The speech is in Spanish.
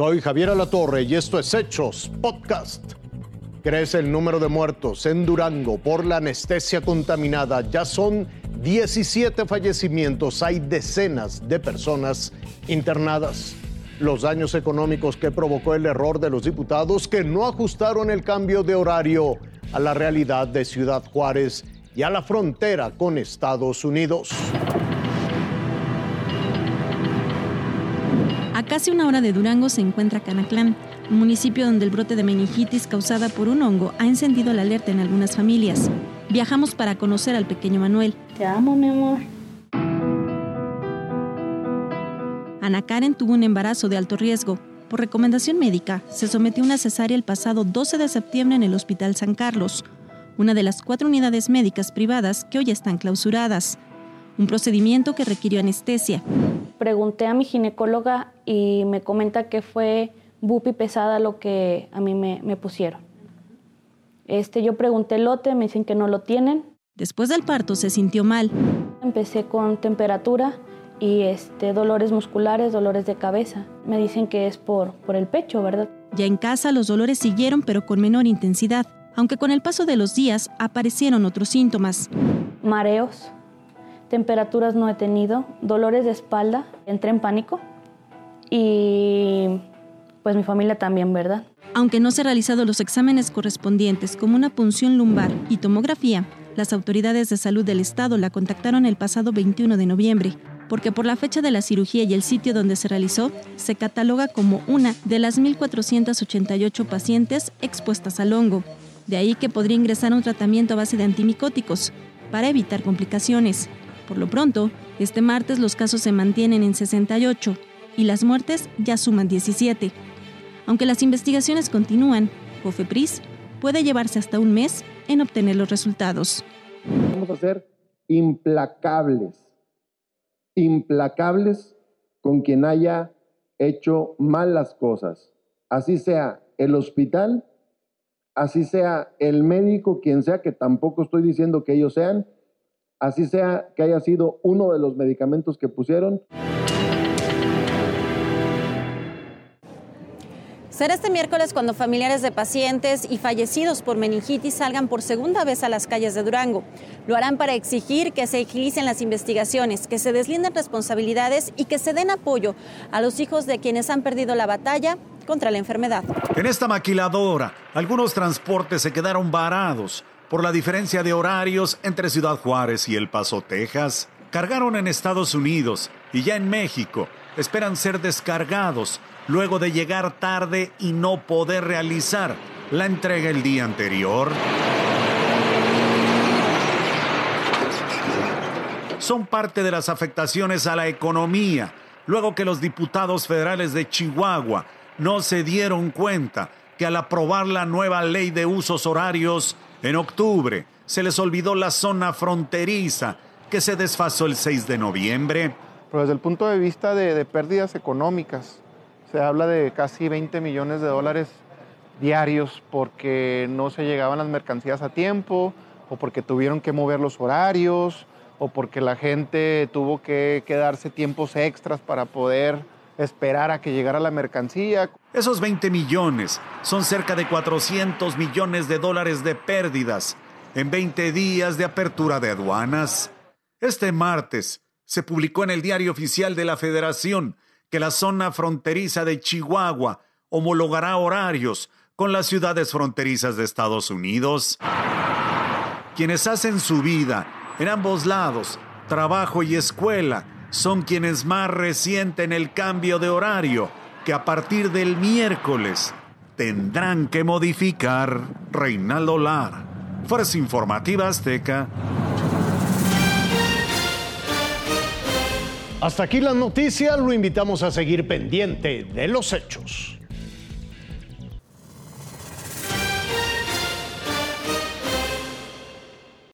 Soy Javier Alatorre y esto es Hechos Podcast. Crece el número de muertos en Durango por la anestesia contaminada. Ya son 17 fallecimientos. Hay decenas de personas internadas. Los daños económicos que provocó el error de los diputados que no ajustaron el cambio de horario a la realidad de Ciudad Juárez y a la frontera con Estados Unidos. A casi una hora de Durango se encuentra Canaclán, un municipio donde el brote de meningitis causada por un hongo ha encendido la alerta en algunas familias. Viajamos para conocer al pequeño Manuel. Te amo, mi amor. Ana Karen tuvo un embarazo de alto riesgo. Por recomendación médica, se sometió a una cesárea el pasado 12 de septiembre en el Hospital San Carlos, una de las cuatro unidades médicas privadas que hoy están clausuradas. Un procedimiento que requirió anestesia. Pregunté a mi ginecóloga y me comenta que fue bupi pesada lo que a mí me, me pusieron. Este, yo pregunté el lote, me dicen que no lo tienen. Después del parto se sintió mal. Empecé con temperatura y este, dolores musculares, dolores de cabeza. Me dicen que es por, por el pecho, ¿verdad? Ya en casa los dolores siguieron pero con menor intensidad, aunque con el paso de los días aparecieron otros síntomas. Mareos, temperaturas no he tenido, dolores de espalda, entré en pánico y pues mi familia también, ¿verdad? Aunque no se han realizado los exámenes correspondientes como una punción lumbar y tomografía, las autoridades de salud del estado la contactaron el pasado 21 de noviembre, porque por la fecha de la cirugía y el sitio donde se realizó, se cataloga como una de las 1.488 pacientes expuestas al hongo. De ahí que podría ingresar un tratamiento a base de antimicóticos para evitar complicaciones. Por lo pronto, este martes los casos se mantienen en 68 y las muertes ya suman 17. Aunque las investigaciones continúan, COFEPRIS puede llevarse hasta un mes en obtener los resultados. Vamos a ser implacables, implacables con quien haya hecho mal las cosas, así sea el hospital, así sea el médico, quien sea, que tampoco estoy diciendo que ellos sean, así sea que haya sido uno de los medicamentos que pusieron. Será este miércoles cuando familiares de pacientes y fallecidos por meningitis salgan por segunda vez a las calles de Durango. Lo harán para exigir que se agilicen las investigaciones, que se deslinden responsabilidades y que se den apoyo a los hijos de quienes han perdido la batalla contra la enfermedad. En esta maquiladora, algunos transportes se quedaron varados por la diferencia de horarios entre Ciudad Juárez y El Paso, Texas. Cargaron en Estados Unidos y ya en México esperan ser descargados luego de llegar tarde y no poder realizar la entrega el día anterior. Son parte de las afectaciones a la economía, luego que los diputados federales de Chihuahua no se dieron cuenta que al aprobar la nueva ley de usos horarios en octubre, se les olvidó la zona fronteriza que se desfasó el 6 de noviembre. Pero desde el punto de vista de, de pérdidas económicas, se habla de casi 20 millones de dólares diarios porque no se llegaban las mercancías a tiempo o porque tuvieron que mover los horarios o porque la gente tuvo que quedarse tiempos extras para poder esperar a que llegara la mercancía. Esos 20 millones son cerca de 400 millones de dólares de pérdidas en 20 días de apertura de aduanas. Este martes se publicó en el Diario Oficial de la Federación que la zona fronteriza de Chihuahua homologará horarios con las ciudades fronterizas de Estados Unidos. Quienes hacen su vida en ambos lados, trabajo y escuela, son quienes más resienten el cambio de horario que a partir del miércoles tendrán que modificar. Reinaldo Lar, Fuerza Informativa Azteca. Hasta aquí las noticias, lo invitamos a seguir pendiente de los hechos.